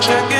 Check it.